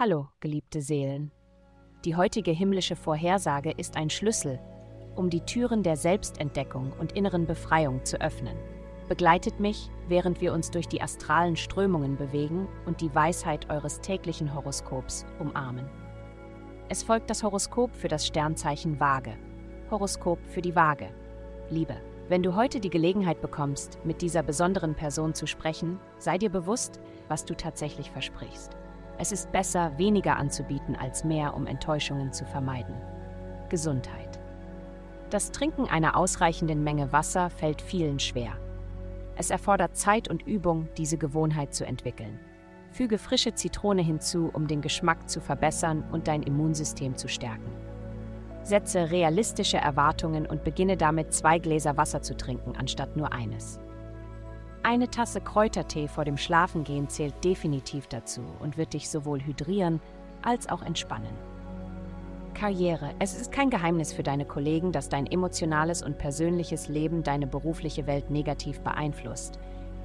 Hallo, geliebte Seelen. Die heutige himmlische Vorhersage ist ein Schlüssel, um die Türen der Selbstentdeckung und inneren Befreiung zu öffnen. Begleitet mich, während wir uns durch die astralen Strömungen bewegen und die Weisheit eures täglichen Horoskops umarmen. Es folgt das Horoskop für das Sternzeichen Waage. Horoskop für die Waage. Liebe. Wenn du heute die Gelegenheit bekommst, mit dieser besonderen Person zu sprechen, sei dir bewusst, was du tatsächlich versprichst. Es ist besser, weniger anzubieten als mehr, um Enttäuschungen zu vermeiden. Gesundheit. Das Trinken einer ausreichenden Menge Wasser fällt vielen schwer. Es erfordert Zeit und Übung, diese Gewohnheit zu entwickeln. Füge frische Zitrone hinzu, um den Geschmack zu verbessern und dein Immunsystem zu stärken. Setze realistische Erwartungen und beginne damit, zwei Gläser Wasser zu trinken, anstatt nur eines. Eine Tasse Kräutertee vor dem Schlafengehen zählt definitiv dazu und wird dich sowohl hydrieren als auch entspannen. Karriere. Es ist kein Geheimnis für deine Kollegen, dass dein emotionales und persönliches Leben deine berufliche Welt negativ beeinflusst.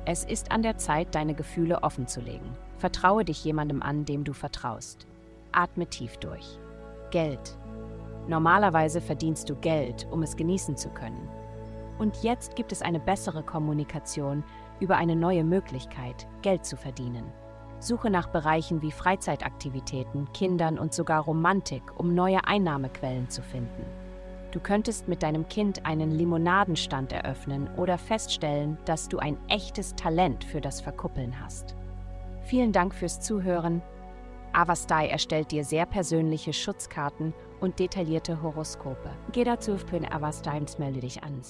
Es ist an der Zeit, deine Gefühle offenzulegen. Vertraue dich jemandem an, dem du vertraust. Atme tief durch. Geld. Normalerweise verdienst du Geld, um es genießen zu können. Und jetzt gibt es eine bessere Kommunikation über eine neue Möglichkeit, Geld zu verdienen. Suche nach Bereichen wie Freizeitaktivitäten, Kindern und sogar Romantik, um neue Einnahmequellen zu finden. Du könntest mit deinem Kind einen Limonadenstand eröffnen oder feststellen, dass du ein echtes Talent für das Verkuppeln hast. Vielen Dank fürs Zuhören. Avastai erstellt dir sehr persönliche Schutzkarten und detaillierte Horoskope. Geh dazu auf Avastai und melde dich an.